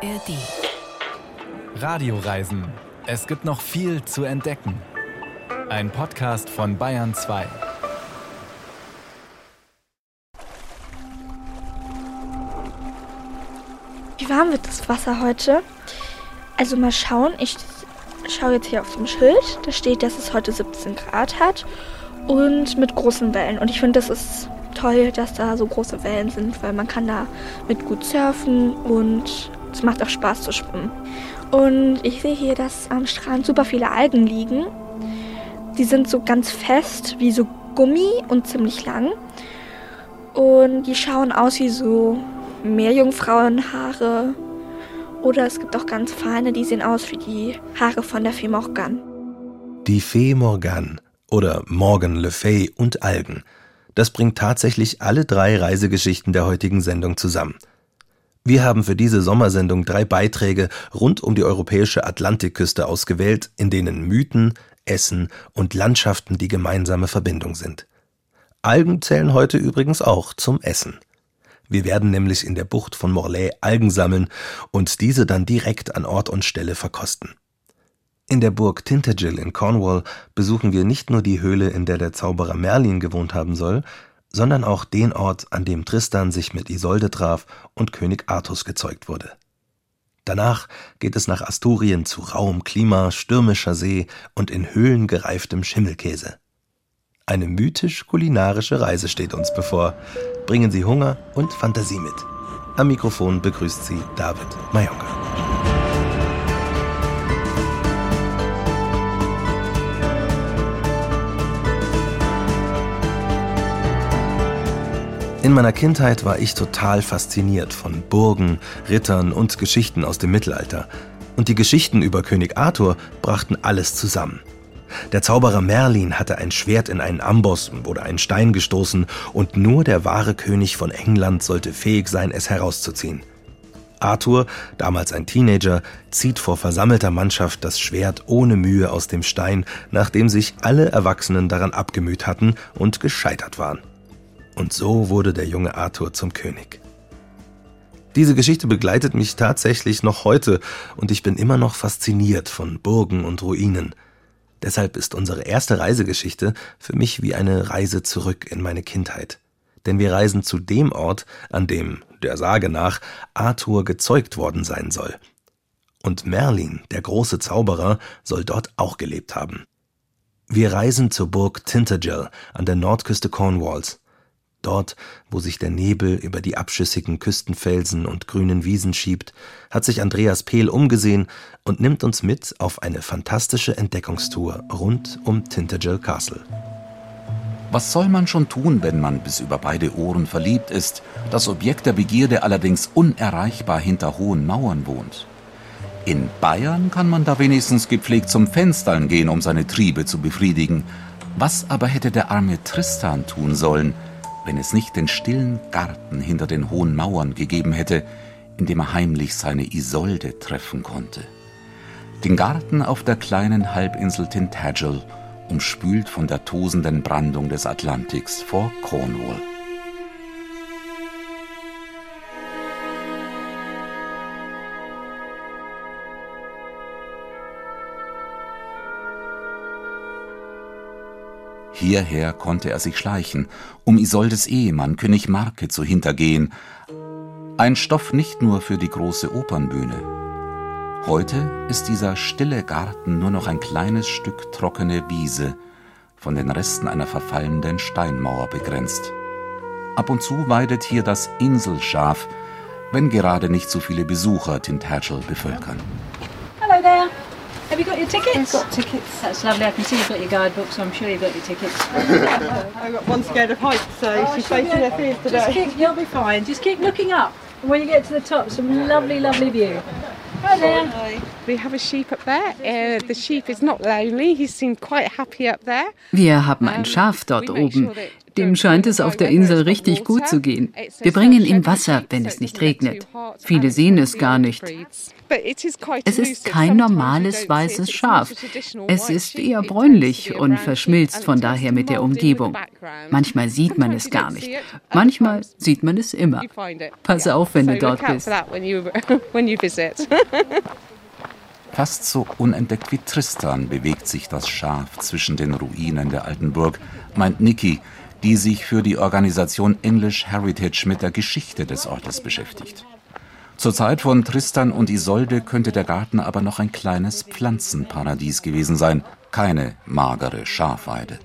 ARD. Radioreisen. Es gibt noch viel zu entdecken. Ein Podcast von Bayern 2. Wie warm wird das Wasser heute? Also mal schauen. Ich schaue jetzt hier auf dem Schild. Da steht, dass es heute 17 Grad hat und mit großen Wellen. Und ich finde, das ist toll, dass da so große Wellen sind, weil man kann da mit gut surfen und es macht auch Spaß zu schwimmen. Und ich sehe hier, dass am Strand super viele Algen liegen. Die sind so ganz fest, wie so Gummi und ziemlich lang. Und die schauen aus wie so Meerjungfrauenhaare. Oder es gibt auch ganz feine, die sehen aus wie die Haare von der Fee Morgan. Die Fee Morgan oder Morgan Le Fay und Algen. Das bringt tatsächlich alle drei Reisegeschichten der heutigen Sendung zusammen. Wir haben für diese Sommersendung drei Beiträge rund um die europäische Atlantikküste ausgewählt, in denen Mythen, Essen und Landschaften die gemeinsame Verbindung sind. Algen zählen heute übrigens auch zum Essen. Wir werden nämlich in der Bucht von Morlaix Algen sammeln und diese dann direkt an Ort und Stelle verkosten. In der Burg Tintagel in Cornwall besuchen wir nicht nur die Höhle, in der der Zauberer Merlin gewohnt haben soll, sondern auch den Ort, an dem Tristan sich mit Isolde traf und König Artus gezeugt wurde. Danach geht es nach Asturien zu rauem Klima, stürmischer See und in Höhlen gereiftem Schimmelkäse. Eine mythisch-kulinarische Reise steht uns bevor. Bringen Sie Hunger und Fantasie mit. Am Mikrofon begrüßt Sie David Mayonga. In meiner Kindheit war ich total fasziniert von Burgen, Rittern und Geschichten aus dem Mittelalter. Und die Geschichten über König Arthur brachten alles zusammen. Der Zauberer Merlin hatte ein Schwert in einen Amboss oder einen Stein gestoßen und nur der wahre König von England sollte fähig sein, es herauszuziehen. Arthur, damals ein Teenager, zieht vor versammelter Mannschaft das Schwert ohne Mühe aus dem Stein, nachdem sich alle Erwachsenen daran abgemüht hatten und gescheitert waren. Und so wurde der junge Arthur zum König. Diese Geschichte begleitet mich tatsächlich noch heute und ich bin immer noch fasziniert von Burgen und Ruinen. Deshalb ist unsere erste Reisegeschichte für mich wie eine Reise zurück in meine Kindheit. Denn wir reisen zu dem Ort, an dem, der Sage nach, Arthur gezeugt worden sein soll. Und Merlin, der große Zauberer, soll dort auch gelebt haben. Wir reisen zur Burg Tintagel an der Nordküste Cornwalls. Dort, wo sich der Nebel über die abschüssigen Küstenfelsen und grünen Wiesen schiebt, hat sich Andreas Pehl umgesehen und nimmt uns mit auf eine fantastische Entdeckungstour rund um Tintagel Castle. Was soll man schon tun, wenn man bis über beide Ohren verliebt ist, das Objekt der Begierde allerdings unerreichbar hinter hohen Mauern wohnt? In Bayern kann man da wenigstens gepflegt zum Fenstern gehen, um seine Triebe zu befriedigen. Was aber hätte der arme Tristan tun sollen, wenn es nicht den stillen Garten hinter den hohen Mauern gegeben hätte, in dem er heimlich seine Isolde treffen konnte. Den Garten auf der kleinen Halbinsel Tintagel, umspült von der tosenden Brandung des Atlantiks vor Cornwall. Hierher konnte er sich schleichen, um Isoldes Ehemann König Marke zu hintergehen. Ein Stoff nicht nur für die große Opernbühne. Heute ist dieser stille Garten nur noch ein kleines Stück trockene Wiese, von den Resten einer verfallenden Steinmauer begrenzt. Ab und zu weidet hier das Inselschaf, wenn gerade nicht so viele Besucher Tintagel bevölkern. Have you got your tickets? We've got tickets. That's lovely. I can see you've got your guidebook, so I'm sure you've got your tickets. I've got one scared of heights, so Oh, she's facing her fears Just today. keep, you'll be fine. Just keep looking up. And when you get to the top, some lovely, lovely view. Hi there. We have a sheep up there. Uh, the sheep is not lonely. He seemed quite happy up there. Wir haben ein Schaf dort oben. Dem scheint es auf der Insel richtig gut zu gehen. Wir bringen ihm Wasser, wenn es nicht regnet. Viele sehen es gar nicht. Es ist kein normales weißes Schaf. Es ist eher bräunlich und verschmilzt von daher mit der Umgebung. Manchmal sieht man es gar nicht. Manchmal sieht man es immer. Pass auf, wenn du dort bist. Fast so unentdeckt wie Tristan bewegt sich das Schaf zwischen den Ruinen der alten Burg, meint Nikki, die sich für die Organisation English Heritage mit der Geschichte des Ortes beschäftigt. Zur Zeit von Tristan und Isolde könnte der Garten aber noch ein kleines Pflanzenparadies gewesen sein, keine magere Schafweide.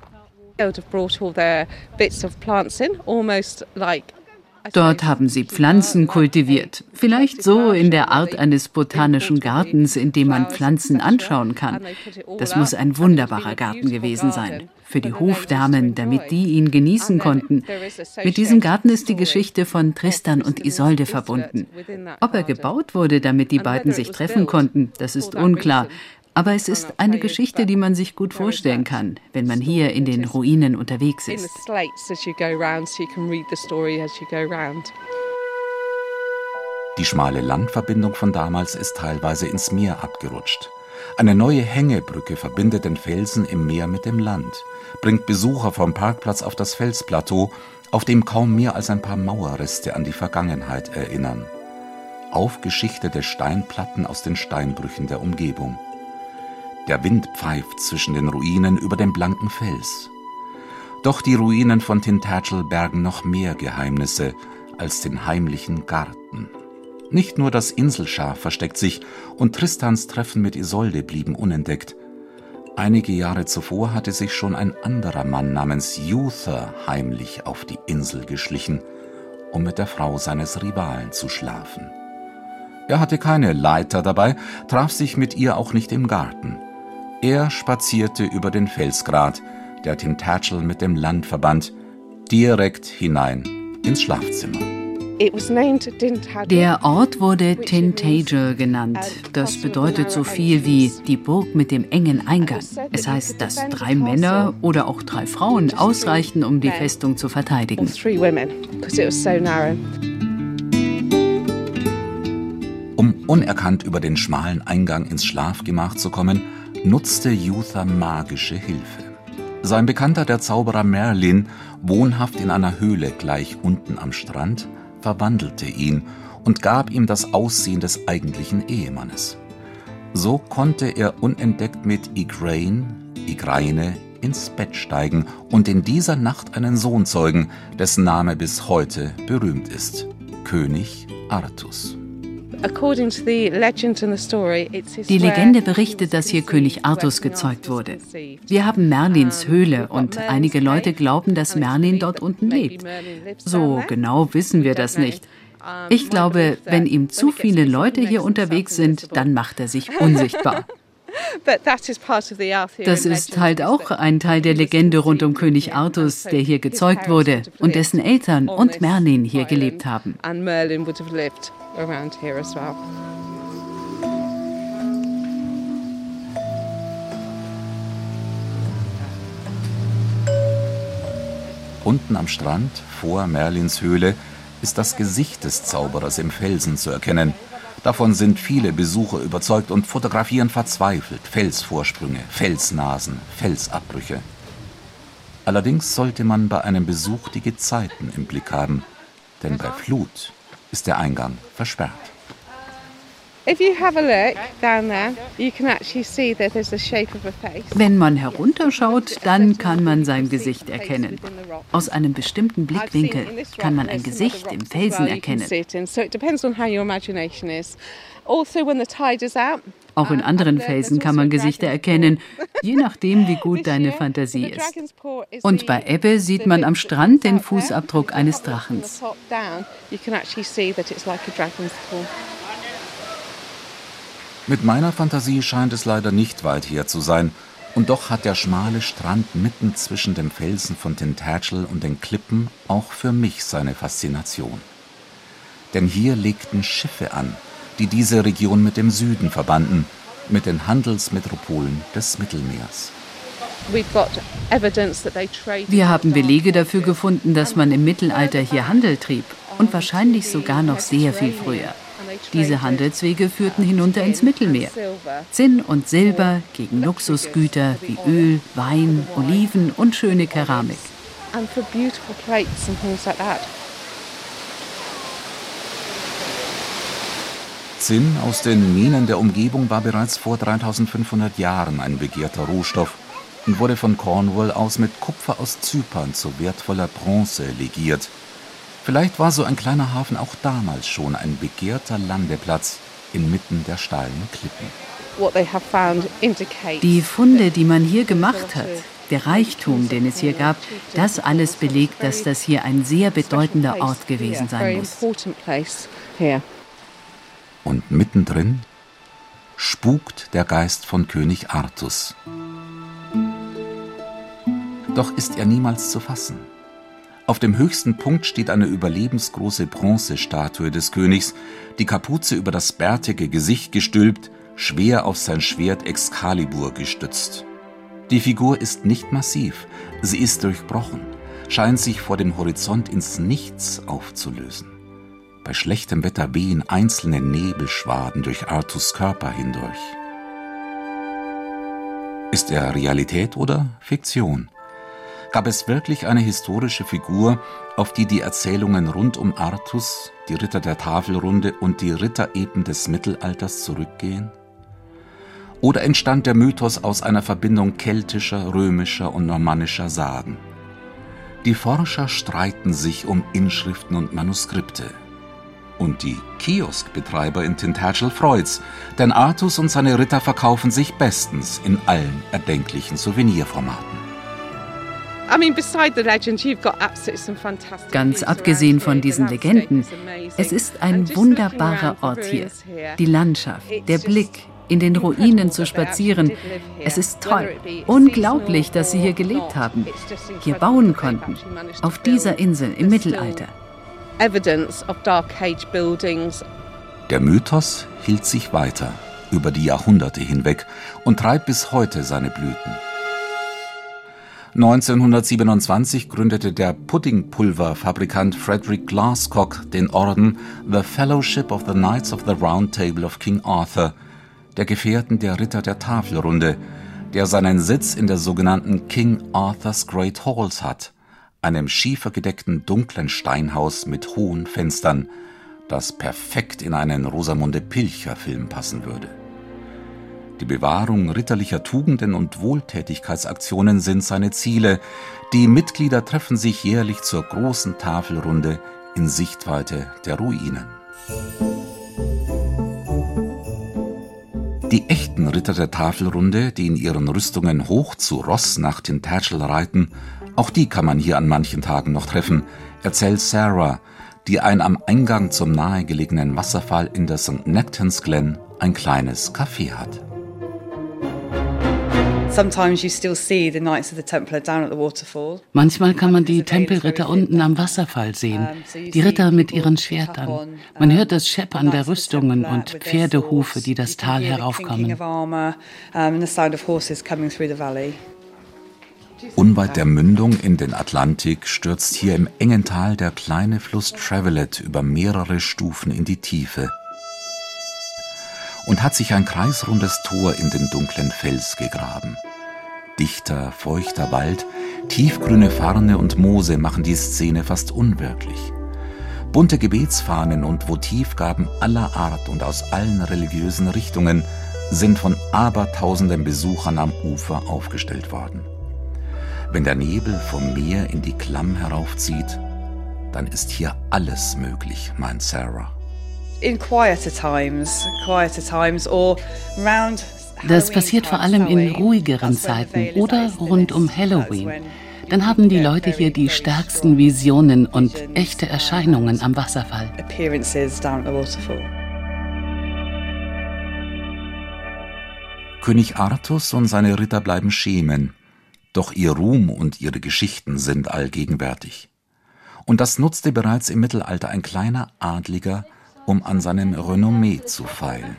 Dort haben sie Pflanzen kultiviert. Vielleicht so in der Art eines botanischen Gartens, in dem man Pflanzen anschauen kann. Das muss ein wunderbarer Garten gewesen sein. Für die Hofdamen, damit die ihn genießen konnten. Mit diesem Garten ist die Geschichte von Tristan und Isolde verbunden. Ob er gebaut wurde, damit die beiden sich treffen konnten, das ist unklar. Aber es ist eine Geschichte, die man sich gut vorstellen kann, wenn man hier in den Ruinen unterwegs ist. Die schmale Landverbindung von damals ist teilweise ins Meer abgerutscht. Eine neue Hängebrücke verbindet den Felsen im Meer mit dem Land, bringt Besucher vom Parkplatz auf das Felsplateau, auf dem kaum mehr als ein paar Mauerreste an die Vergangenheit erinnern. Aufgeschichtete Steinplatten aus den Steinbrüchen der Umgebung. Der Wind pfeift zwischen den Ruinen über dem blanken Fels. Doch die Ruinen von Tintagel bergen noch mehr Geheimnisse als den heimlichen Garten. Nicht nur das Inselschaf versteckt sich und Tristans Treffen mit Isolde blieben unentdeckt. Einige Jahre zuvor hatte sich schon ein anderer Mann namens Uther heimlich auf die Insel geschlichen, um mit der Frau seines Rivalen zu schlafen. Er hatte keine Leiter dabei, traf sich mit ihr auch nicht im Garten. Er spazierte über den Felsgrat, der Tintagel mit dem Land verband, direkt hinein ins Schlafzimmer. Der Ort wurde Tintagel genannt. Das bedeutet so viel wie die Burg mit dem engen Eingang. Es heißt, dass drei Männer oder auch drei Frauen ausreichten, um die Festung zu verteidigen. Um unerkannt über den schmalen Eingang ins Schlafgemach zu kommen, nutzte Uther magische Hilfe. Sein Bekannter, der Zauberer Merlin, wohnhaft in einer Höhle gleich unten am Strand, verwandelte ihn und gab ihm das Aussehen des eigentlichen Ehemannes. So konnte er unentdeckt mit Igraine, Igraine ins Bett steigen und in dieser Nacht einen Sohn zeugen, dessen Name bis heute berühmt ist: König Artus. Die Legende berichtet, dass hier König Artus gezeugt wurde. Wir haben Merlins Höhle und einige Leute glauben, dass Merlin dort unten lebt. So genau wissen wir das nicht. Ich glaube, wenn ihm zu viele Leute hier unterwegs sind, dann macht er sich unsichtbar. Das ist halt auch ein Teil der Legende rund um König Artus, der hier gezeugt wurde und dessen Eltern und Merlin hier gelebt haben. Unten am Strand, vor Merlins Höhle, ist das Gesicht des Zauberers im Felsen zu erkennen. Davon sind viele Besucher überzeugt und fotografieren verzweifelt Felsvorsprünge, Felsnasen, Felsabbrüche. Allerdings sollte man bei einem Besuch die Gezeiten im Blick haben, denn bei Flut ist der Eingang versperrt. Wenn man herunterschaut, dann kann man sein Gesicht erkennen. Aus einem bestimmten Blickwinkel kann man ein Gesicht im Felsen erkennen. Auch in anderen Felsen kann man Gesichter erkennen, je nachdem, wie gut deine Fantasie ist. Und bei Ebbe sieht man am Strand den Fußabdruck eines Drachens. Mit meiner Fantasie scheint es leider nicht weit her zu sein, und doch hat der schmale Strand mitten zwischen dem Felsen von Tintagel und den Klippen auch für mich seine Faszination. Denn hier legten Schiffe an, die diese Region mit dem Süden verbanden, mit den Handelsmetropolen des Mittelmeers. Wir haben Belege dafür gefunden, dass man im Mittelalter hier Handel trieb und wahrscheinlich sogar noch sehr viel früher. Diese Handelswege führten hinunter ins Mittelmeer. Zinn und Silber gegen Luxusgüter wie Öl, Wein, Oliven und schöne Keramik. Zinn aus den Minen der Umgebung war bereits vor 3500 Jahren ein begehrter Rohstoff und wurde von Cornwall aus mit Kupfer aus Zypern zu wertvoller Bronze legiert. Vielleicht war so ein kleiner Hafen auch damals schon ein begehrter Landeplatz inmitten der steilen Klippen. Die Funde, die man hier gemacht hat, der Reichtum, den es hier gab, das alles belegt, dass das hier ein sehr bedeutender Ort gewesen sein muss. Und mittendrin spukt der Geist von König Artus. Doch ist er niemals zu fassen. Auf dem höchsten Punkt steht eine überlebensgroße Bronzestatue des Königs, die Kapuze über das bärtige Gesicht gestülpt, schwer auf sein Schwert Excalibur gestützt. Die Figur ist nicht massiv, sie ist durchbrochen, scheint sich vor dem Horizont ins Nichts aufzulösen. Bei schlechtem Wetter wehen einzelne Nebelschwaden durch Artus Körper hindurch. Ist er Realität oder Fiktion? Gab es wirklich eine historische Figur, auf die die Erzählungen rund um Artus, die Ritter der Tafelrunde und die Rittereben des Mittelalters zurückgehen? Oder entstand der Mythos aus einer Verbindung keltischer, römischer und normannischer Sagen? Die Forscher streiten sich um Inschriften und Manuskripte. Und die Kioskbetreiber in Tintagel freut's, denn Artus und seine Ritter verkaufen sich bestens in allen erdenklichen Souvenirformaten. Ganz abgesehen von diesen Legenden, es ist ein wunderbarer Ort hier. Die Landschaft, der Blick, in den Ruinen zu spazieren. Es ist toll, unglaublich, dass sie hier gelebt haben, hier bauen konnten, auf dieser Insel im Mittelalter. Der Mythos hielt sich weiter über die Jahrhunderte hinweg und treibt bis heute seine Blüten. 1927 gründete der Puddingpulverfabrikant Frederick Glasscock den Orden The Fellowship of the Knights of the Round Table of King Arthur, der Gefährten der Ritter der Tafelrunde, der seinen Sitz in der sogenannten King Arthur's Great Halls hat, einem schiefergedeckten dunklen Steinhaus mit hohen Fenstern, das perfekt in einen Rosamunde Pilcher Film passen würde. Die Bewahrung ritterlicher Tugenden und Wohltätigkeitsaktionen sind seine Ziele. Die Mitglieder treffen sich jährlich zur großen Tafelrunde in Sichtweite der Ruinen. Die echten Ritter der Tafelrunde, die in ihren Rüstungen hoch zu Ross nach Tintagel reiten, auch die kann man hier an manchen Tagen noch treffen, erzählt Sarah, die ein am Eingang zum nahegelegenen Wasserfall in der St. Nectans Glen ein kleines Café hat. Manchmal kann man die Tempelritter unten am Wasserfall sehen, die Ritter mit ihren Schwertern. Man hört das Scheppern der Rüstungen und Pferdehufe, die das Tal heraufkommen. Unweit der Mündung in den Atlantik stürzt hier im engen Tal der kleine Fluss Travelet über mehrere Stufen in die Tiefe und hat sich ein kreisrundes Tor in den dunklen Fels gegraben. Dichter, feuchter Wald, tiefgrüne Farne und Moose machen die Szene fast unwirklich. Bunte Gebetsfahnen und Votivgaben aller Art und aus allen religiösen Richtungen sind von abertausenden Besuchern am Ufer aufgestellt worden. Wenn der Nebel vom Meer in die Klamm heraufzieht, dann ist hier alles möglich, meint Sarah. Das passiert vor allem in ruhigeren Zeiten oder rund um Halloween. Dann haben die Leute hier die stärksten Visionen und echte Erscheinungen am Wasserfall. König Artus und seine Ritter bleiben Schemen, doch ihr Ruhm und ihre Geschichten sind allgegenwärtig. Und das nutzte bereits im Mittelalter ein kleiner Adliger, um an seinem Renommee zu feilen.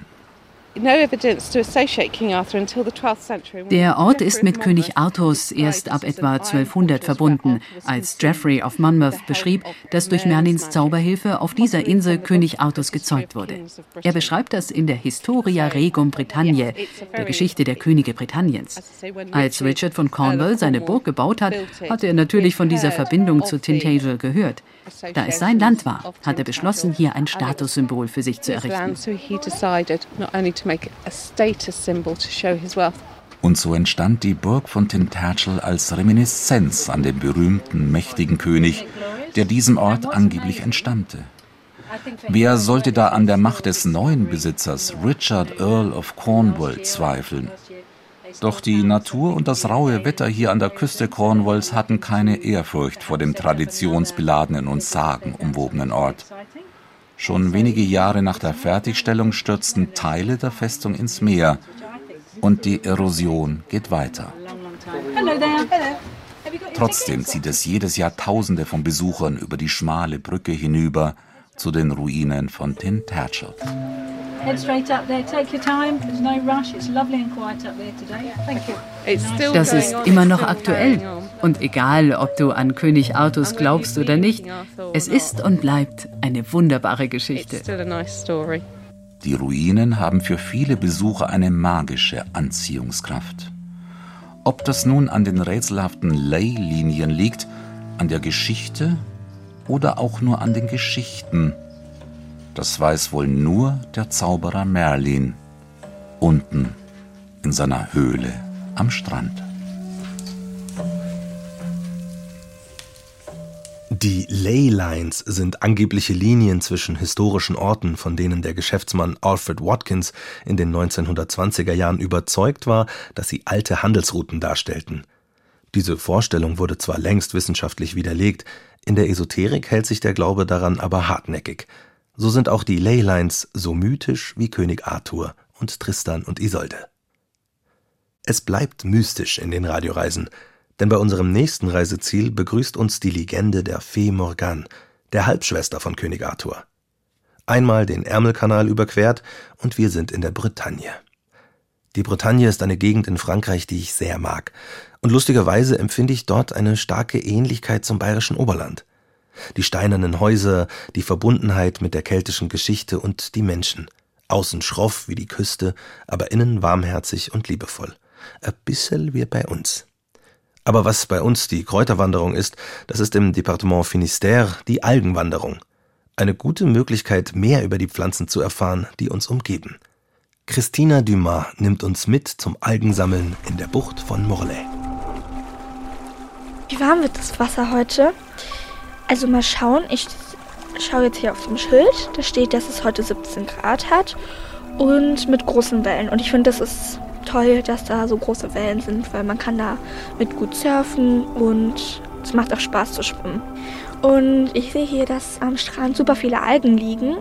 Der Ort ist mit König Arthurs erst ab etwa 1200 verbunden, als Geoffrey of Monmouth beschrieb, dass durch Merlins Zauberhilfe auf dieser Insel König Arthurs gezeugt wurde. Er beschreibt das in der Historia Regum Britanniae, der Geschichte der Könige Britanniens. Als Richard von Cornwall seine Burg gebaut hat, hatte er natürlich von dieser Verbindung zu Tintagel gehört. Da es sein Land war, hat er beschlossen, hier ein Statussymbol für sich zu errichten. Und so entstand die Burg von Tintagel als Reminiszenz an den berühmten, mächtigen König, der diesem Ort angeblich entstammte. Wer sollte da an der Macht des neuen Besitzers, Richard Earl of Cornwall, zweifeln? Doch die Natur und das raue Wetter hier an der Küste Cornwalls hatten keine Ehrfurcht vor dem traditionsbeladenen und sagenumwobenen Ort. Schon wenige Jahre nach der Fertigstellung stürzten Teile der Festung ins Meer und die Erosion geht weiter. Trotzdem zieht es jedes Jahr Tausende von Besuchern über die schmale Brücke hinüber zu den Ruinen von Tintagel. Das ist immer noch aktuell. Und egal, ob du an König Artus glaubst oder nicht, es ist und bleibt eine wunderbare Geschichte. Die Ruinen haben für viele Besucher eine magische Anziehungskraft. Ob das nun an den rätselhaften Leylinien liegt, an der Geschichte oder auch nur an den Geschichten, das weiß wohl nur der Zauberer Merlin unten in seiner Höhle am Strand. Die Ley Lines sind angebliche Linien zwischen historischen Orten, von denen der Geschäftsmann Alfred Watkins in den 1920er Jahren überzeugt war, dass sie alte Handelsrouten darstellten. Diese Vorstellung wurde zwar längst wissenschaftlich widerlegt, in der Esoterik hält sich der Glaube daran aber hartnäckig. So sind auch die Leylines so mythisch wie König Arthur und Tristan und Isolde. Es bleibt mystisch in den Radioreisen, denn bei unserem nächsten Reiseziel begrüßt uns die Legende der Fee Morgane, der Halbschwester von König Arthur. Einmal den Ärmelkanal überquert und wir sind in der Bretagne. Die Bretagne ist eine Gegend in Frankreich, die ich sehr mag, und lustigerweise empfinde ich dort eine starke Ähnlichkeit zum bayerischen Oberland. Die steinernen Häuser, die Verbundenheit mit der keltischen Geschichte und die Menschen. Außen schroff wie die Küste, aber innen warmherzig und liebevoll. Ein bissel wie bei uns. Aber was bei uns die Kräuterwanderung ist, das ist im Departement Finistère die Algenwanderung. Eine gute Möglichkeit, mehr über die Pflanzen zu erfahren, die uns umgeben. Christina Dumas nimmt uns mit zum Algensammeln in der Bucht von Morlaix. Wie warm wird das Wasser heute? Also mal schauen, ich schaue jetzt hier auf dem Schild, da steht, dass es heute 17 Grad hat und mit großen Wellen. Und ich finde, das ist toll, dass da so große Wellen sind, weil man kann da mit gut surfen und es macht auch Spaß zu schwimmen. Und ich sehe hier, dass am Strand super viele Algen liegen.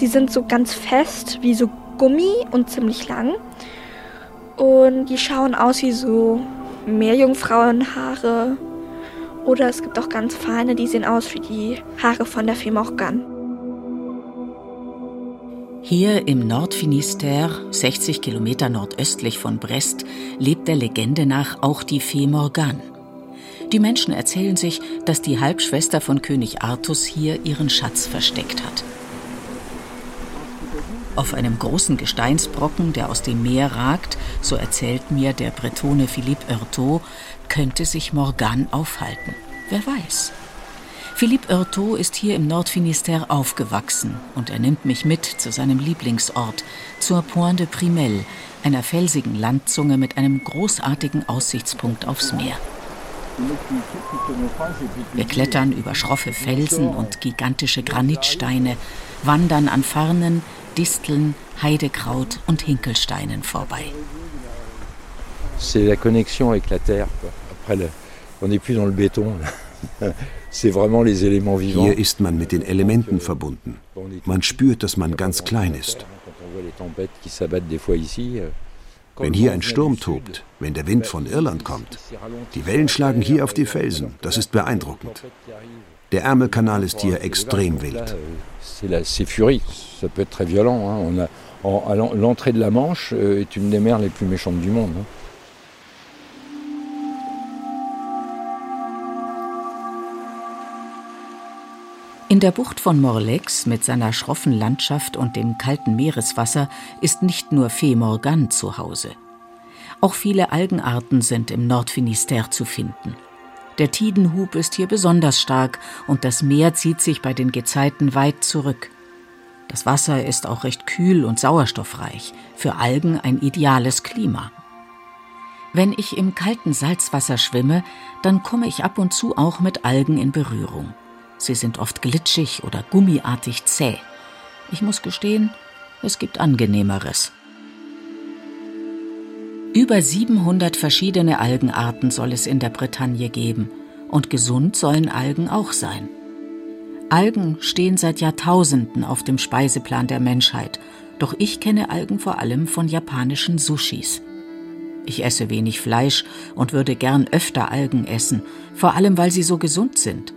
Die sind so ganz fest, wie so Gummi und ziemlich lang. Und die schauen aus wie so Meerjungfrauenhaare oder es gibt auch ganz feine, die sehen aus wie die Haare von der Fee Morgan. Hier im Nordfinistère, 60 Kilometer nordöstlich von Brest, lebt der Legende nach auch die Fee Morgan. Die Menschen erzählen sich, dass die Halbschwester von König Artus hier ihren Schatz versteckt hat. Auf einem großen Gesteinsbrocken, der aus dem Meer ragt, so erzählt mir der Bretone Philippe Heurtaud, könnte sich Morgan aufhalten. Wer weiß. Philippe Heurtaud ist hier im Nordfinistère aufgewachsen und er nimmt mich mit zu seinem Lieblingsort, zur Pointe de Primel, einer felsigen Landzunge mit einem großartigen Aussichtspunkt aufs Meer. Wir klettern über schroffe Felsen und gigantische Granitsteine, wandern an Farnen, Disteln, Heidekraut und Hinkelsteinen vorbei. C'est la connexion avec la terre. Après, le, on n'est plus dans le béton. C'est vraiment les éléments vivants. Hier ist man mit den Elementen verbunden. Man spürt, dass man ganz klein ist. Wenn hier ein Sturm tobt, wenn der Wind von Irland kommt, die Wellen schlagen hier auf die Felsen. Das ist beeindruckend. Der Ärmelkanal ist hier extrem wild. C'est furie, ça peut être très violent. L'entrée de la Manche euh, est une des mers les plus méchantes du monde. Hein. In der Bucht von Morlex mit seiner schroffen Landschaft und dem kalten Meereswasser ist nicht nur Fee Morgan zu Hause. Auch viele Algenarten sind im Nordfinisterre zu finden. Der Tidenhub ist hier besonders stark und das Meer zieht sich bei den Gezeiten weit zurück. Das Wasser ist auch recht kühl und sauerstoffreich, für Algen ein ideales Klima. Wenn ich im kalten Salzwasser schwimme, dann komme ich ab und zu auch mit Algen in Berührung. Sie sind oft glitschig oder gummiartig zäh. Ich muss gestehen, es gibt angenehmeres. Über 700 verschiedene Algenarten soll es in der Bretagne geben und gesund sollen Algen auch sein. Algen stehen seit Jahrtausenden auf dem Speiseplan der Menschheit, doch ich kenne Algen vor allem von japanischen Sushis. Ich esse wenig Fleisch und würde gern öfter Algen essen, vor allem weil sie so gesund sind.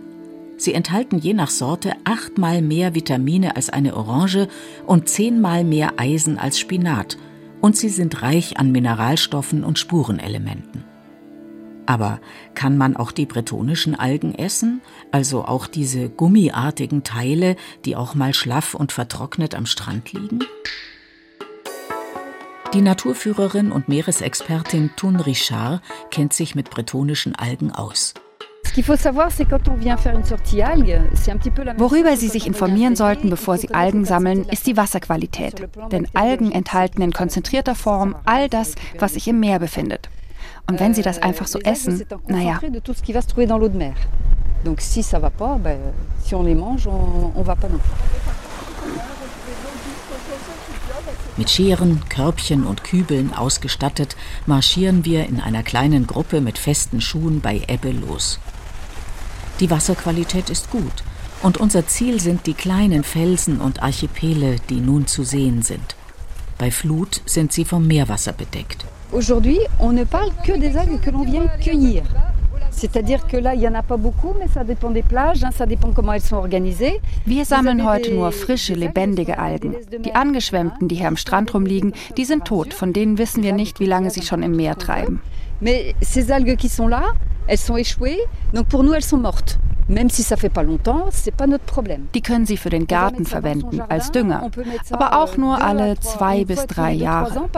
Sie enthalten je nach Sorte achtmal mehr Vitamine als eine Orange und zehnmal mehr Eisen als Spinat. Und sie sind reich an Mineralstoffen und Spurenelementen. Aber kann man auch die bretonischen Algen essen, also auch diese gummiartigen Teile, die auch mal schlaff und vertrocknet am Strand liegen? Die Naturführerin und Meeresexpertin Thun Richard kennt sich mit bretonischen Algen aus. Worüber Sie sich informieren sollten, bevor Sie Algen sammeln, ist die Wasserqualität. Denn Algen enthalten in konzentrierter Form all das, was sich im Meer befindet. Und wenn Sie das euh, einfach so essen, naja. Donc si ça va pas, ben, si on les mange, on, on va pas non Mit Scheren, Körbchen und Kübeln ausgestattet, marschieren wir in einer kleinen Gruppe mit festen Schuhen bei Ebbe los. Die Wasserqualität ist gut und unser Ziel sind die kleinen Felsen und Archipele, die nun zu sehen sind. Bei Flut sind sie vom Meerwasser bedeckt. Aujourd'hui, on ne parle que des algues que l'on vient cueillir. Wir sammeln heute nur frische, lebendige Algen. Die angeschwemmten, die hier am Strand rumliegen, die sind tot. Von denen wissen wir nicht, wie lange sie schon im Meer treiben. Mais ces algues qui sont là, elles sont échouées, donc pour nous elles sont mortes. Même si ça fait pas longtemps, c'est pas notre problème. Die können Sie für den Garten verwenden, als Dünger. Aber auch nur alle zwei bis drei Jahre.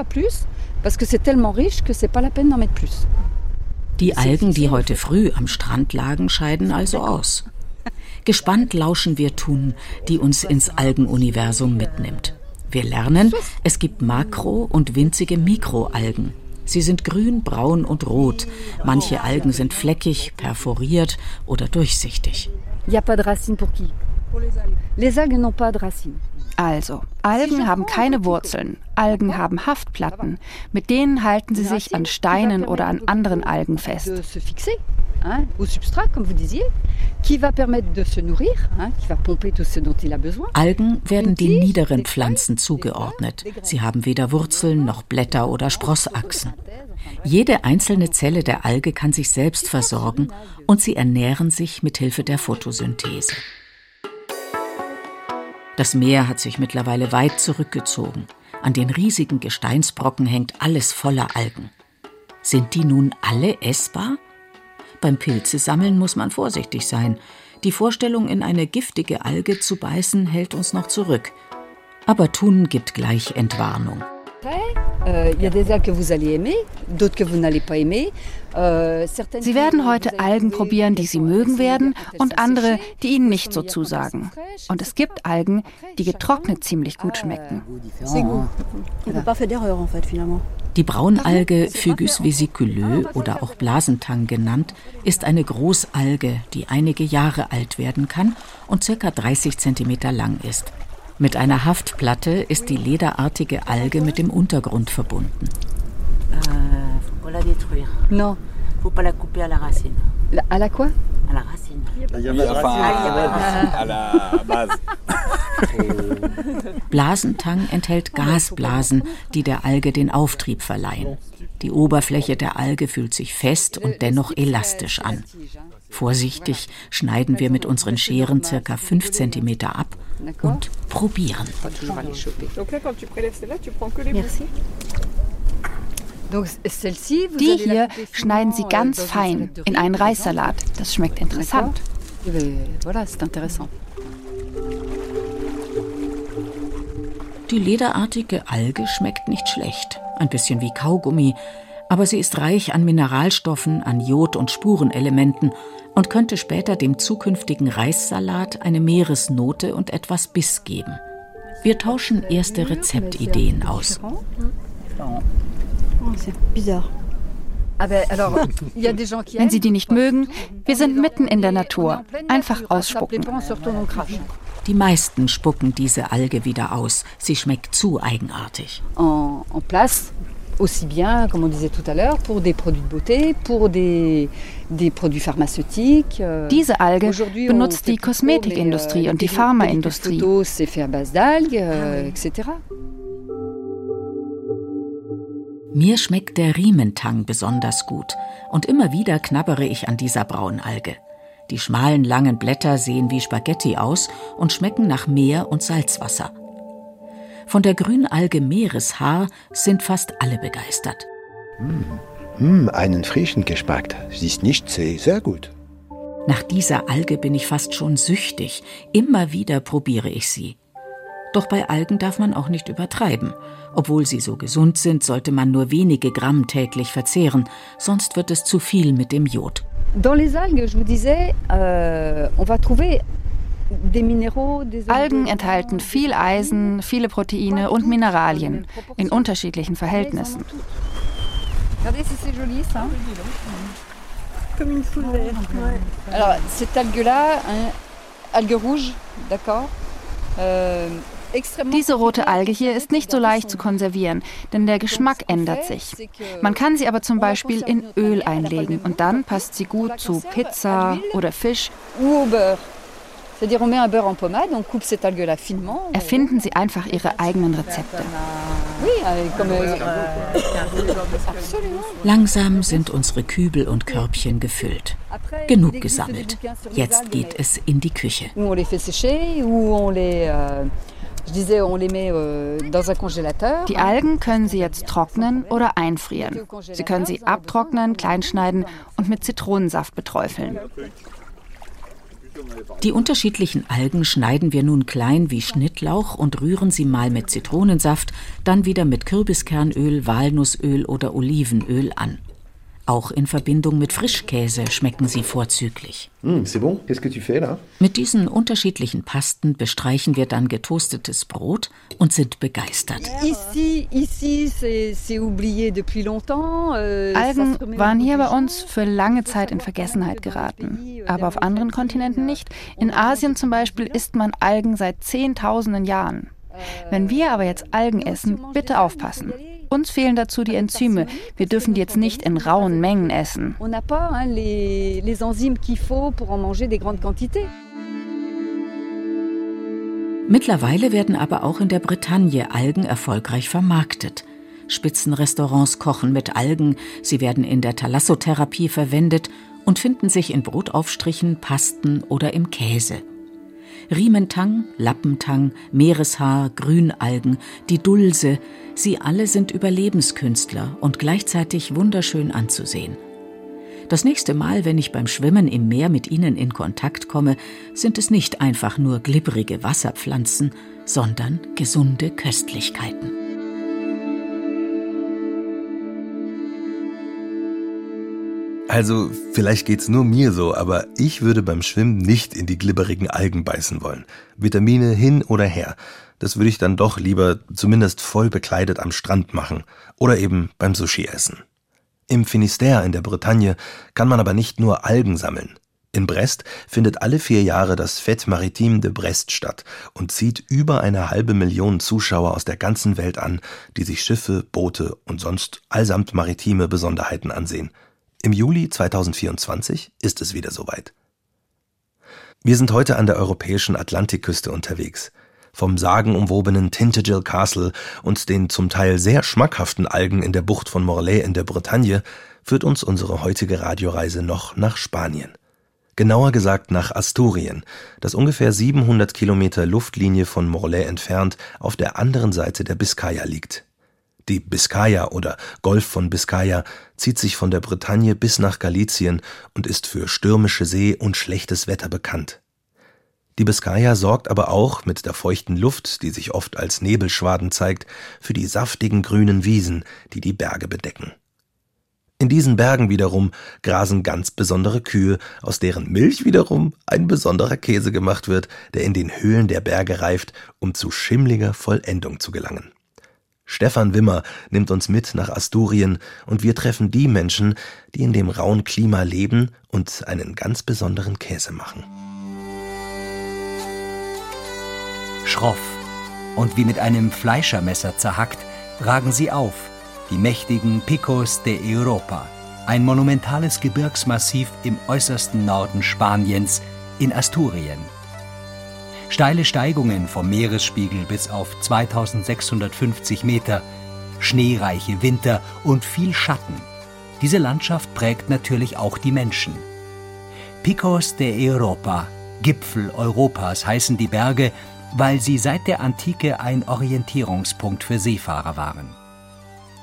Die Algen, die heute früh am Strand lagen, scheiden also aus. Gespannt lauschen wir Thun, die uns ins Algenuniversum mitnimmt. Wir lernen, es gibt Makro- und winzige Mikroalgen. Sie sind grün, braun und rot. Manche Algen sind fleckig, perforiert oder durchsichtig. Also, Algen haben keine Wurzeln. Algen haben Haftplatten. Mit denen halten sie sich an Steinen oder an anderen Algen fest hein, au substrat, comme vous disiez, qui va permettre de se nourrir, hein, qui va pomper tout ce dont il a besoin. Algen werden den niederen Pflanzen zugeordnet. Sie haben weder Wurzeln noch Blätter oder Sprossachsen. Jede einzelne Zelle der Alge kann sich selbst versorgen und sie ernähren sich mit Hilfe der Photosynthese. Das Meer hat sich mittlerweile weit zurückgezogen. An den riesigen Gesteinsbrocken hängt alles voller Algen. Sind die nun alle essbar? Beim Pilzesammeln muss man vorsichtig sein. Die Vorstellung, in eine giftige Alge zu beißen, hält uns noch zurück. Aber Thun gibt gleich Entwarnung. Euh, euh, sie werden heute Algen probieren, die Sie mögen werden, und andere, die Ihnen nicht so zusagen. Und es gibt Algen, die getrocknet ziemlich gut schmecken. Die Braunalge Fugus vesiculeux oder auch Blasentang genannt, ist eine Großalge, die einige Jahre alt werden kann und ca. 30 cm lang ist. Mit einer Haftplatte ist die lederartige Alge mit dem Untergrund verbunden. Couper à la racine. À la quoi? À la racine. Base. Blasentang enthält Gasblasen, die der Alge den Auftrieb verleihen. Die Oberfläche der Alge fühlt sich fest und dennoch elastisch an. Vorsichtig schneiden wir mit unseren Scheren circa 5 cm ab und probieren. Die hier schneiden Sie ganz fein in einen Reissalat. Das schmeckt interessant. Die lederartige Alge schmeckt nicht schlecht. Ein bisschen wie Kaugummi, aber sie ist reich an Mineralstoffen, an Jod und Spurenelementen und könnte später dem zukünftigen Reissalat eine Meeresnote und etwas Biss geben. Wir tauschen erste Rezeptideen aus. Wenn Sie die nicht mögen, wir sind mitten in der Natur. Einfach ausspucken. Die meisten spucken diese Alge wieder aus. Sie schmeckt zu eigenartig. En, en place, aussi bien, comme on disait tout à l'heure, pour des produits de beauté, pour des, des produits pharmaceutiques. Euh, Diese Alge benutzt die Kosmetikindustrie und die Pharmaindustrie. C'est fait à base d'algues, euh, etc. Mir schmeckt der Riementang besonders gut und immer wieder knabbere ich an dieser Braunalge. Die schmalen langen Blätter sehen wie Spaghetti aus und schmecken nach Meer und Salzwasser. Von der Grünalge Meereshaar sind fast alle begeistert. Mm, einen frischen Geschmack. Sie ist nicht zäh, sehr gut. Nach dieser Alge bin ich fast schon süchtig. Immer wieder probiere ich sie. Doch bei Algen darf man auch nicht übertreiben. Obwohl sie so gesund sind, sollte man nur wenige Gramm täglich verzehren, sonst wird es zu viel mit dem Jod. Dans les algues, je vous disais, euh, on va trouver Algen enthalten viel Eisen, viele Proteine und Mineralien in unterschiedlichen Verhältnissen. Alors, cette algue-là, algue rouge, d'accord diese rote Alge hier ist nicht so leicht zu konservieren, denn der Geschmack ändert sich. Man kann sie aber zum Beispiel in Öl einlegen und dann passt sie gut zu Pizza oder Fisch. Erfinden Sie einfach Ihre eigenen Rezepte. Langsam sind unsere Kübel und Körbchen gefüllt. Genug gesammelt. Jetzt geht es in die Küche. Euh, die Algen können Sie jetzt trocknen oder einfrieren. Sie können sie abtrocknen, kleinschneiden und mit Zitronensaft beträufeln. Die unterschiedlichen Algen schneiden wir nun klein wie Schnittlauch und rühren sie mal mit Zitronensaft, dann wieder mit Kürbiskernöl, Walnussöl oder Olivenöl an. Auch in Verbindung mit Frischkäse schmecken sie vorzüglich. Mm, bon. que Mit diesen unterschiedlichen Pasten bestreichen wir dann getoastetes Brot und sind begeistert. Ici, ici, euh, Algen waren hier bei uns für lange Zeit in Vergessenheit geraten, aber auf anderen Kontinenten nicht. In Asien zum Beispiel isst man Algen seit Zehntausenden Jahren. Wenn wir aber jetzt Algen essen, bitte aufpassen. Uns fehlen dazu die Enzyme. Wir dürfen die jetzt nicht in rauen Mengen essen. Mittlerweile werden aber auch in der Bretagne Algen erfolgreich vermarktet. Spitzenrestaurants kochen mit Algen, sie werden in der Thalassotherapie verwendet und finden sich in Brotaufstrichen, Pasten oder im Käse. Riementang, Lappentang, Meereshaar, Grünalgen, die Dulse, sie alle sind Überlebenskünstler und gleichzeitig wunderschön anzusehen. Das nächste Mal, wenn ich beim Schwimmen im Meer mit ihnen in Kontakt komme, sind es nicht einfach nur glibberige Wasserpflanzen, sondern gesunde Köstlichkeiten. Also, vielleicht geht's nur mir so, aber ich würde beim Schwimmen nicht in die glibberigen Algen beißen wollen. Vitamine hin oder her. Das würde ich dann doch lieber zumindest voll bekleidet am Strand machen oder eben beim Sushi essen. Im Finisterre in der Bretagne kann man aber nicht nur Algen sammeln. In Brest findet alle vier Jahre das Fête Maritime de Brest statt und zieht über eine halbe Million Zuschauer aus der ganzen Welt an, die sich Schiffe, Boote und sonst allsamt maritime Besonderheiten ansehen – im Juli 2024 ist es wieder soweit. Wir sind heute an der europäischen Atlantikküste unterwegs. Vom sagenumwobenen Tintagel Castle und den zum Teil sehr schmackhaften Algen in der Bucht von Morlaix in der Bretagne führt uns unsere heutige Radioreise noch nach Spanien. Genauer gesagt nach Asturien, das ungefähr 700 Kilometer Luftlinie von Morlaix entfernt auf der anderen Seite der Biskaya liegt. Die Biskaya oder Golf von Biskaya zieht sich von der Bretagne bis nach Galizien und ist für stürmische See und schlechtes Wetter bekannt. Die Biskaya sorgt aber auch mit der feuchten Luft, die sich oft als Nebelschwaden zeigt, für die saftigen grünen Wiesen, die die Berge bedecken. In diesen Bergen wiederum grasen ganz besondere Kühe, aus deren Milch wiederum ein besonderer Käse gemacht wird, der in den Höhlen der Berge reift, um zu schimmliger Vollendung zu gelangen. Stefan Wimmer nimmt uns mit nach Asturien und wir treffen die Menschen, die in dem rauen Klima leben und einen ganz besonderen Käse machen. Schroff und wie mit einem Fleischermesser zerhackt, ragen sie auf – die mächtigen Picos de Europa, ein monumentales Gebirgsmassiv im äußersten Norden Spaniens in Asturien. Steile Steigungen vom Meeresspiegel bis auf 2650 Meter, schneereiche Winter und viel Schatten. Diese Landschaft prägt natürlich auch die Menschen. Picos de Europa, Gipfel Europas heißen die Berge, weil sie seit der Antike ein Orientierungspunkt für Seefahrer waren.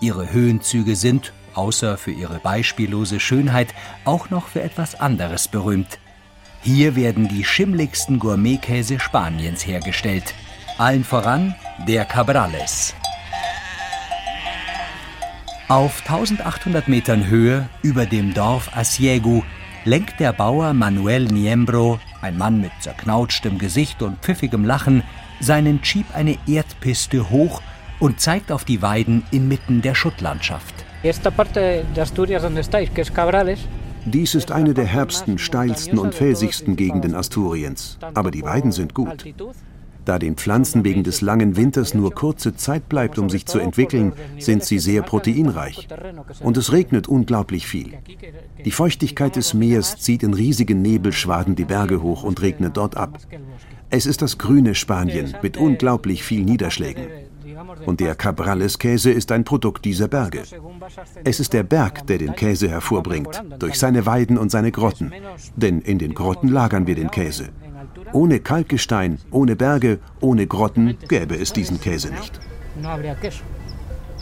Ihre Höhenzüge sind, außer für ihre beispiellose Schönheit, auch noch für etwas anderes berühmt. Hier werden die schimmligsten Gourmetkäse Spaniens hergestellt. Allen voran der Cabrales. Auf 1800 Metern Höhe über dem Dorf Asiegu lenkt der Bauer Manuel Niembro, ein Mann mit zerknautschtem Gesicht und pfiffigem Lachen, seinen Jeep eine Erdpiste hoch und zeigt auf die Weiden inmitten der Schuttlandschaft. Dies ist eine der herbsten, steilsten und felsigsten Gegenden Asturiens. Aber die Weiden sind gut. Da den Pflanzen wegen des langen Winters nur kurze Zeit bleibt, um sich zu entwickeln, sind sie sehr proteinreich. Und es regnet unglaublich viel. Die Feuchtigkeit des Meeres zieht in riesigen Nebelschwaden die Berge hoch und regnet dort ab. Es ist das grüne Spanien mit unglaublich viel Niederschlägen. Und der Cabrales-Käse ist ein Produkt dieser Berge. Es ist der Berg, der den Käse hervorbringt, durch seine Weiden und seine Grotten. Denn in den Grotten lagern wir den Käse. Ohne Kalkgestein, ohne Berge, ohne Grotten gäbe es diesen Käse nicht.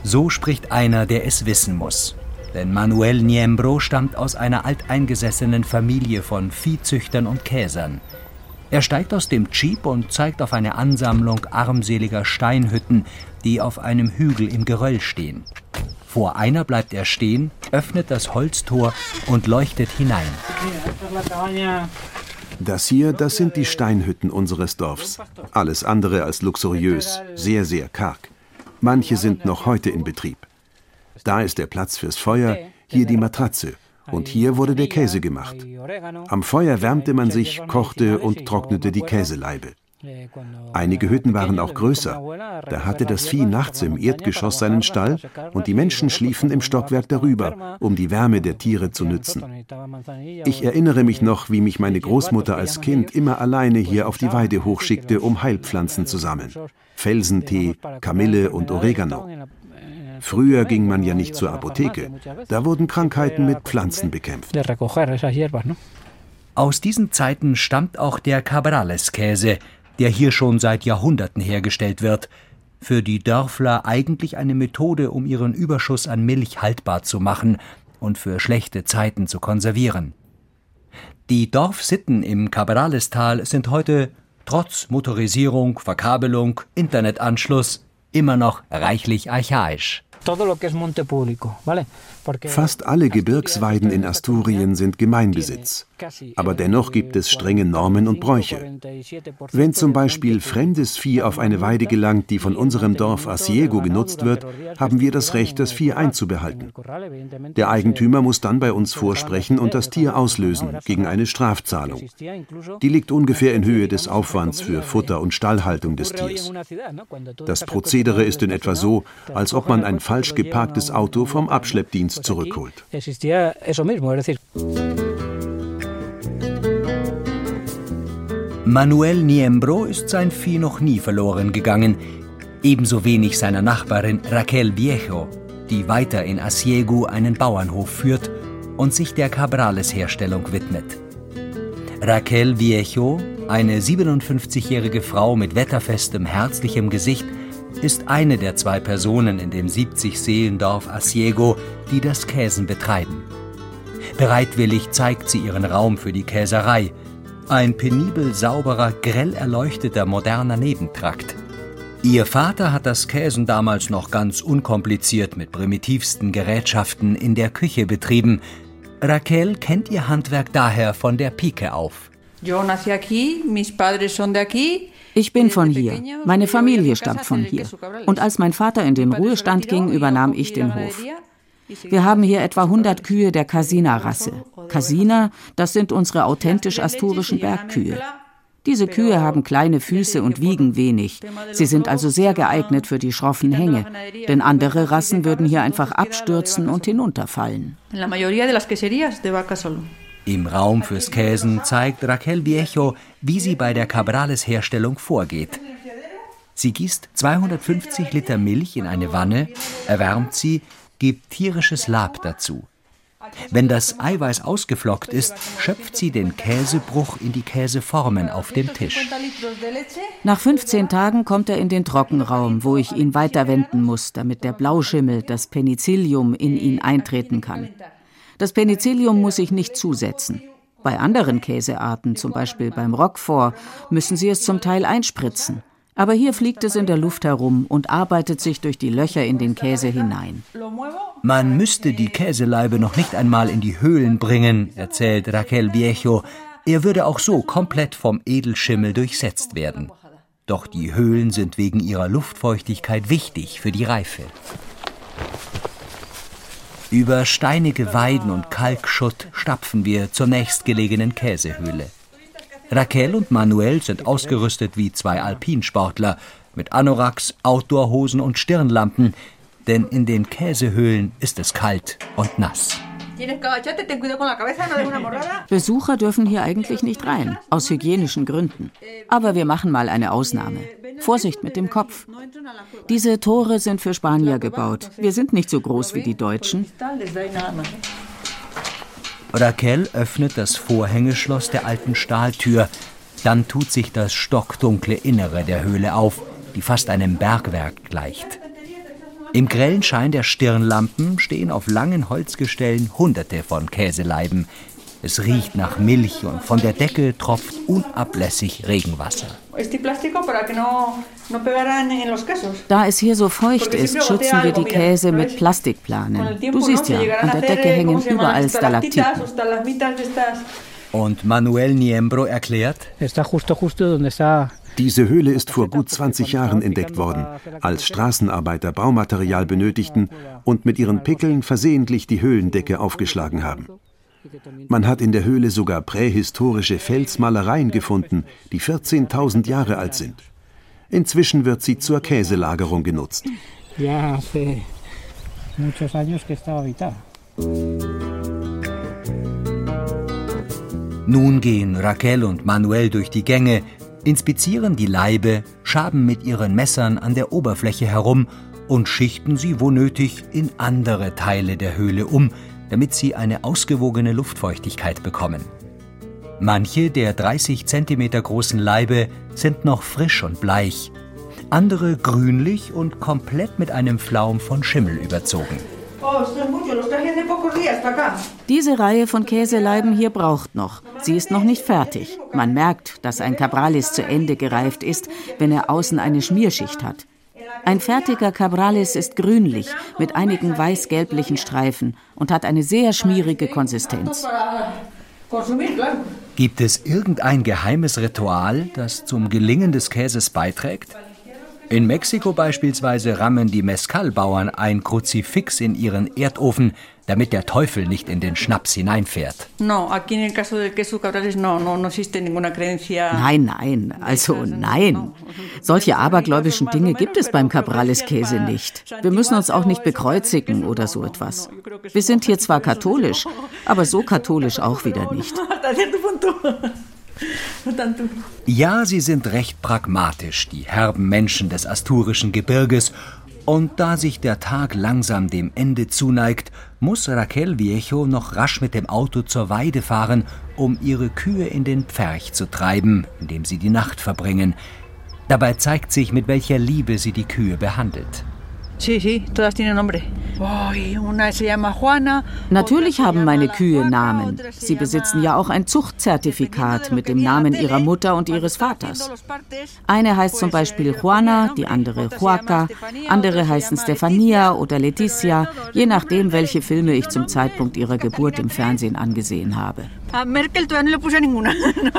So spricht einer, der es wissen muss. Denn Manuel Niembro stammt aus einer alteingesessenen Familie von Viehzüchtern und Käsern. Er steigt aus dem Jeep und zeigt auf eine Ansammlung armseliger Steinhütten, die auf einem Hügel im Geröll stehen. Vor einer bleibt er stehen, öffnet das Holztor und leuchtet hinein. Das hier, das sind die Steinhütten unseres Dorfs. Alles andere als luxuriös, sehr, sehr karg. Manche sind noch heute in Betrieb. Da ist der Platz fürs Feuer, hier die Matratze und hier wurde der Käse gemacht. Am Feuer wärmte man sich, kochte und trocknete die Käseleibe. Einige Hütten waren auch größer. Da hatte das Vieh nachts im Erdgeschoss seinen Stall und die Menschen schliefen im Stockwerk darüber, um die Wärme der Tiere zu nützen. Ich erinnere mich noch, wie mich meine Großmutter als Kind immer alleine hier auf die Weide hochschickte, um Heilpflanzen zu sammeln. Felsentee, Kamille und Oregano. Früher ging man ja nicht zur Apotheke. Da wurden Krankheiten mit Pflanzen bekämpft. Aus diesen Zeiten stammt auch der Cabrales-Käse, der hier schon seit Jahrhunderten hergestellt wird. Für die Dörfler eigentlich eine Methode, um ihren Überschuss an Milch haltbar zu machen und für schlechte Zeiten zu konservieren. Die Dorfsitten im Cabralestal sind heute trotz Motorisierung, Verkabelung, Internetanschluss immer noch reichlich archaisch. todo lo que es monte público, ¿vale? Fast alle Gebirgsweiden in Asturien sind Gemeinbesitz. Aber dennoch gibt es strenge Normen und Bräuche. Wenn zum Beispiel fremdes Vieh auf eine Weide gelangt, die von unserem Dorf Asiego genutzt wird, haben wir das Recht, das Vieh einzubehalten. Der Eigentümer muss dann bei uns vorsprechen und das Tier auslösen gegen eine Strafzahlung. Die liegt ungefähr in Höhe des Aufwands für Futter und Stallhaltung des Tiers. Das Prozedere ist in etwa so, als ob man ein falsch geparktes Auto vom Abschleppdienst zurückholt. Manuel Niembro ist sein Vieh noch nie verloren gegangen, ebenso wenig seiner Nachbarin Raquel Viejo, die weiter in Asiegu einen Bauernhof führt und sich der Cabrales-Herstellung widmet. Raquel Viejo, eine 57-jährige Frau mit wetterfestem, herzlichem Gesicht, ist eine der zwei Personen in dem 70-Seelendorf Asiego, die das Käsen betreiben. Bereitwillig zeigt sie ihren Raum für die Käserei. Ein penibel sauberer, grell erleuchteter, moderner Nebentrakt. Ihr Vater hat das Käsen damals noch ganz unkompliziert mit primitivsten Gerätschaften in der Küche betrieben. Raquel kennt ihr Handwerk daher von der Pike auf. Ich bin von hier. Meine Familie stammt von hier. Und als mein Vater in den Ruhestand ging, übernahm ich den Hof. Wir haben hier etwa 100 Kühe der Casina-Rasse. Casina, das sind unsere authentisch asturischen Bergkühe. Diese Kühe haben kleine Füße und wiegen wenig. Sie sind also sehr geeignet für die schroffen Hänge, denn andere Rassen würden hier einfach abstürzen und hinunterfallen. Im Raum fürs Käsen zeigt Raquel Viejo, wie sie bei der Cabrales-Herstellung vorgeht. Sie gießt 250 Liter Milch in eine Wanne, erwärmt sie, gibt tierisches Lab dazu. Wenn das Eiweiß ausgeflockt ist, schöpft sie den Käsebruch in die Käseformen auf dem Tisch. Nach 15 Tagen kommt er in den Trockenraum, wo ich ihn weiter wenden muss, damit der Blauschimmel, das Penicillium, in ihn eintreten kann. Das Penicillium muss ich nicht zusetzen. Bei anderen Käsearten, zum Beispiel beim Roquefort, müssen sie es zum Teil einspritzen. Aber hier fliegt es in der Luft herum und arbeitet sich durch die Löcher in den Käse hinein. Man müsste die Käseleibe noch nicht einmal in die Höhlen bringen, erzählt Raquel Viejo. Er würde auch so komplett vom Edelschimmel durchsetzt werden. Doch die Höhlen sind wegen ihrer Luftfeuchtigkeit wichtig für die Reife. Über steinige Weiden und Kalkschutt stapfen wir zur nächstgelegenen Käsehöhle. Raquel und Manuel sind ausgerüstet wie zwei Alpinsportler mit Anoraks, Outdoorhosen und Stirnlampen, denn in den Käsehöhlen ist es kalt und nass. Besucher dürfen hier eigentlich nicht rein, aus hygienischen Gründen. Aber wir machen mal eine Ausnahme. Vorsicht mit dem Kopf. Diese Tore sind für Spanier gebaut. Wir sind nicht so groß wie die Deutschen. Raquel öffnet das Vorhängeschloss der alten Stahltür. Dann tut sich das stockdunkle Innere der Höhle auf, die fast einem Bergwerk gleicht. Im grellen Schein der Stirnlampen stehen auf langen Holzgestellen Hunderte von Käseleiben. Es riecht nach Milch und von der Decke tropft unablässig Regenwasser. Da es hier so feucht ist, schützen wir die Käse mit Plastikplanen. Du siehst ja, an der Decke hängen überall Stalaktiten. Und Manuel Niembro erklärt, diese Höhle ist vor gut 20 Jahren entdeckt worden, als Straßenarbeiter Baumaterial benötigten und mit ihren Pickeln versehentlich die Höhlendecke aufgeschlagen haben. Man hat in der Höhle sogar prähistorische Felsmalereien gefunden, die 14.000 Jahre alt sind. Inzwischen wird sie zur Käselagerung genutzt. Nun gehen Raquel und Manuel durch die Gänge, inspizieren die Leibe, schaben mit ihren Messern an der Oberfläche herum und schichten sie wo nötig in andere Teile der Höhle um, damit sie eine ausgewogene Luftfeuchtigkeit bekommen. Manche der 30 cm großen Leibe sind noch frisch und bleich, andere grünlich und komplett mit einem Flaum von Schimmel überzogen. Diese Reihe von Käseleiben hier braucht noch. Sie ist noch nicht fertig. Man merkt, dass ein Cabralis zu Ende gereift ist, wenn er außen eine Schmierschicht hat. Ein fertiger Cabralis ist grünlich mit einigen weiß-gelblichen Streifen und hat eine sehr schmierige Konsistenz. Gibt es irgendein geheimes Ritual, das zum Gelingen des Käses beiträgt? In Mexiko beispielsweise rammen die Mezcal-Bauern ein Kruzifix in ihren Erdofen, damit der Teufel nicht in den Schnaps hineinfährt. Nein, nein, also nein. Solche abergläubischen Dinge gibt es beim Cabrales-Käse nicht. Wir müssen uns auch nicht bekreuzigen oder so etwas. Wir sind hier zwar katholisch, aber so katholisch auch wieder nicht. Ja, sie sind recht pragmatisch, die herben Menschen des asturischen Gebirges, Und da sich der Tag langsam dem Ende zuneigt, muss Raquel Viejo noch rasch mit dem Auto zur Weide fahren, um ihre Kühe in den Pferch zu treiben, in dem sie die Nacht verbringen. Dabei zeigt sich, mit welcher Liebe sie die Kühe behandelt. Sí, sí, todas tienen nombre. Natürlich haben meine Kühe Namen. Sie besitzen ja auch ein Zuchtzertifikat mit dem Namen ihrer Mutter und ihres Vaters. Eine heißt zum Beispiel Juana, die andere Joaca, andere heißen Stefania oder Leticia, je nachdem, welche Filme ich zum Zeitpunkt ihrer Geburt im Fernsehen angesehen habe. A Merkel todavía no le puse ninguna.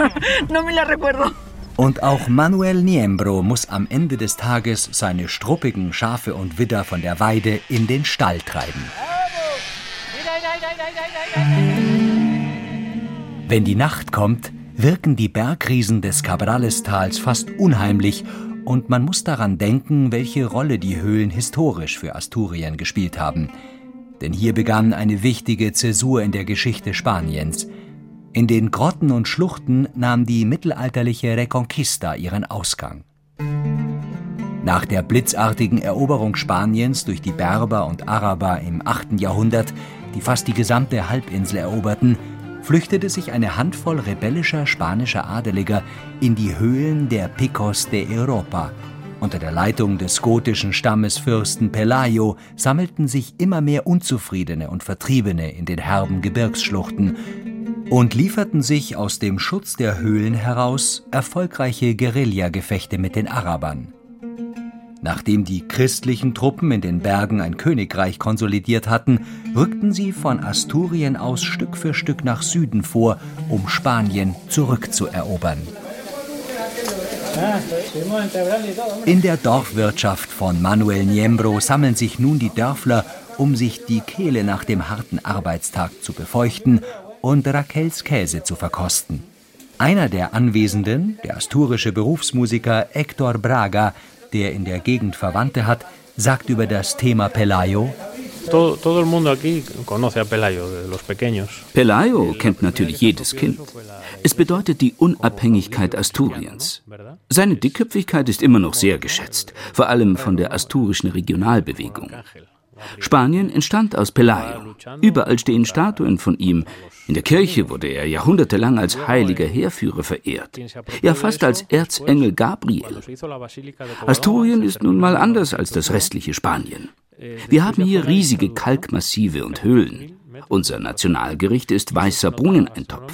No me la recuerdo. Und auch Manuel Niembro muss am Ende des Tages seine struppigen Schafe und Widder von der Weide in den Stall treiben. Wenn die Nacht kommt, wirken die Bergriesen des Cabrales-Tals fast unheimlich und man muss daran denken, welche Rolle die Höhlen historisch für Asturien gespielt haben. Denn hier begann eine wichtige Zäsur in der Geschichte Spaniens – in den Grotten und Schluchten nahm die mittelalterliche Reconquista ihren Ausgang. Nach der blitzartigen Eroberung Spaniens durch die Berber und Araber im 8. Jahrhundert, die fast die gesamte Halbinsel eroberten, flüchtete sich eine Handvoll rebellischer spanischer Adeliger in die Höhlen der Picos de Europa. Unter der Leitung des gotischen Stammesfürsten Pelayo sammelten sich immer mehr Unzufriedene und Vertriebene in den herben Gebirgsschluchten, und lieferten sich aus dem Schutz der Höhlen heraus erfolgreiche Guerillagefechte mit den Arabern. Nachdem die christlichen Truppen in den Bergen ein Königreich konsolidiert hatten, rückten sie von Asturien aus Stück für Stück nach Süden vor, um Spanien zurückzuerobern. In der Dorfwirtschaft von Manuel Niembro sammeln sich nun die Dörfler, um sich die Kehle nach dem harten Arbeitstag zu befeuchten und Raquels Käse zu verkosten. Einer der Anwesenden, der asturische Berufsmusiker Hector Braga, der in der Gegend Verwandte hat, sagt über das Thema Pelayo, Pelayo kennt natürlich jedes Kind. Es bedeutet die Unabhängigkeit Asturiens. Seine Dickköpfigkeit ist immer noch sehr geschätzt, vor allem von der asturischen Regionalbewegung. Spanien entstand aus Pelayo. Überall stehen Statuen von ihm. In der Kirche wurde er jahrhundertelang als heiliger Heerführer verehrt. Ja, fast als Erzengel Gabriel. Asturien ist nun mal anders als das restliche Spanien. Wir haben hier riesige Kalkmassive und Höhlen. Unser Nationalgericht ist weißer Brunneneintopf.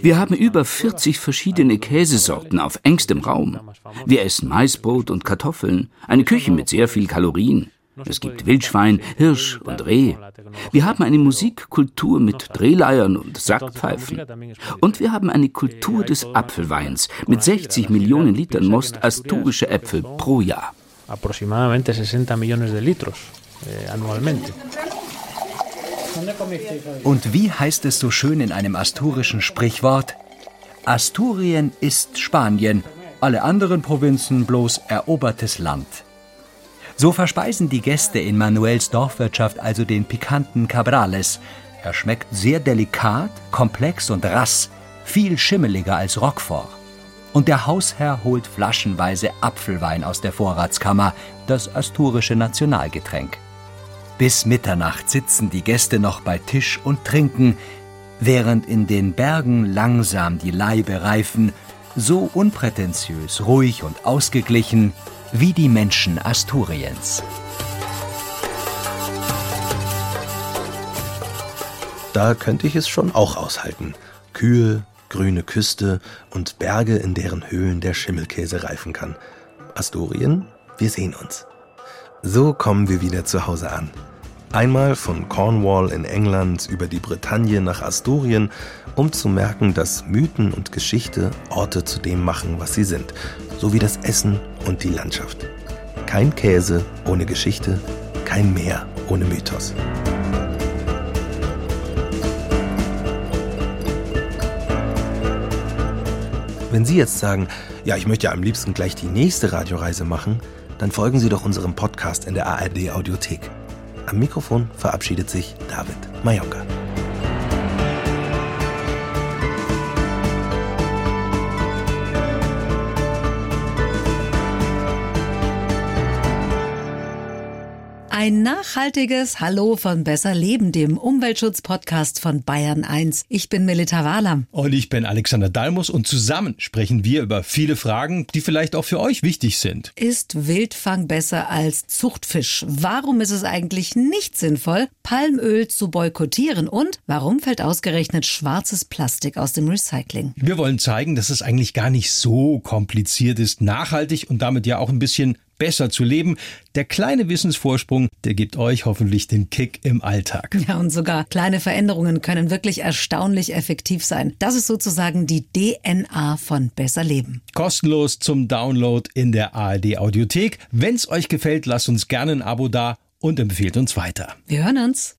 Wir haben über 40 verschiedene Käsesorten auf engstem Raum. Wir essen Maisbrot und Kartoffeln, eine Küche mit sehr viel Kalorien. Es gibt Wildschwein, Hirsch und Reh. Wir haben eine Musikkultur mit Drehleiern und Sackpfeifen. Und wir haben eine Kultur des Apfelweins mit 60 Millionen Litern Most asturische Äpfel pro Jahr. Aproximadamente 60 millones de litros eh, anualmente. Und wie heißt es so schön in einem asturischen Sprichwort? Asturien ist Spanien, alle anderen Provinzen bloß erobertes Land. So verspeisen die Gäste in Manuels Dorfwirtschaft also den pikanten Cabrales. Er schmeckt sehr delikat, komplex und rass, viel schimmeliger als Roquefort. Und der Hausherr holt flaschenweise Apfelwein aus der Vorratskammer, das asturische Nationalgetränk. Bis Mitternacht sitzen die Gäste noch bei Tisch und trinken, während in den Bergen langsam die Leibe reifen, so unprätentiös, ruhig und ausgeglichen wie die Menschen Asturiens. Da könnte ich es schon auch aushalten. Kühe, grüne Küste und Berge, in deren Höhlen der Schimmelkäse reifen kann. Asturien, wir sehen uns. So kommen wir wieder zu Hause an. Einmal von Cornwall in England über die Bretagne nach Asturien, um zu merken, dass Mythen und Geschichte Orte zu dem machen, was sie sind, so wie das Essen und die Landschaft. Kein Käse ohne Geschichte, kein Meer ohne Mythos. Wenn Sie jetzt sagen, ja, ich möchte ja am liebsten gleich die nächste Radioreise machen, dann folgen Sie doch unserem Podcast in der ARD Audiothek. Am Mikrofon verabschiedet sich David Mallorca. Ein nachhaltiges Hallo von Besser Leben, dem Umweltschutz-Podcast von Bayern 1. Ich bin Melita Wahlam. Und ich bin Alexander Dalmus und zusammen sprechen wir über viele Fragen, die vielleicht auch für euch wichtig sind. Ist Wildfang besser als Zuchtfisch? Warum ist es eigentlich nicht sinnvoll, Palmöl zu boykottieren? Und warum fällt ausgerechnet schwarzes Plastik aus dem Recycling? Wir wollen zeigen, dass es eigentlich gar nicht so kompliziert ist, nachhaltig und damit ja auch ein bisschen besser zu leben. Der kleine Wissensvorsprung, der gibt euch hoffentlich den Kick im Alltag. Ja, und sogar kleine Veränderungen können wirklich erstaunlich effektiv sein. Das ist sozusagen die DNA von Besser Leben. Kostenlos zum Download in der ARD Audiothek. Wenn's euch gefällt, lasst uns gerne ein Abo da und empfehlt uns weiter. Wir hören uns.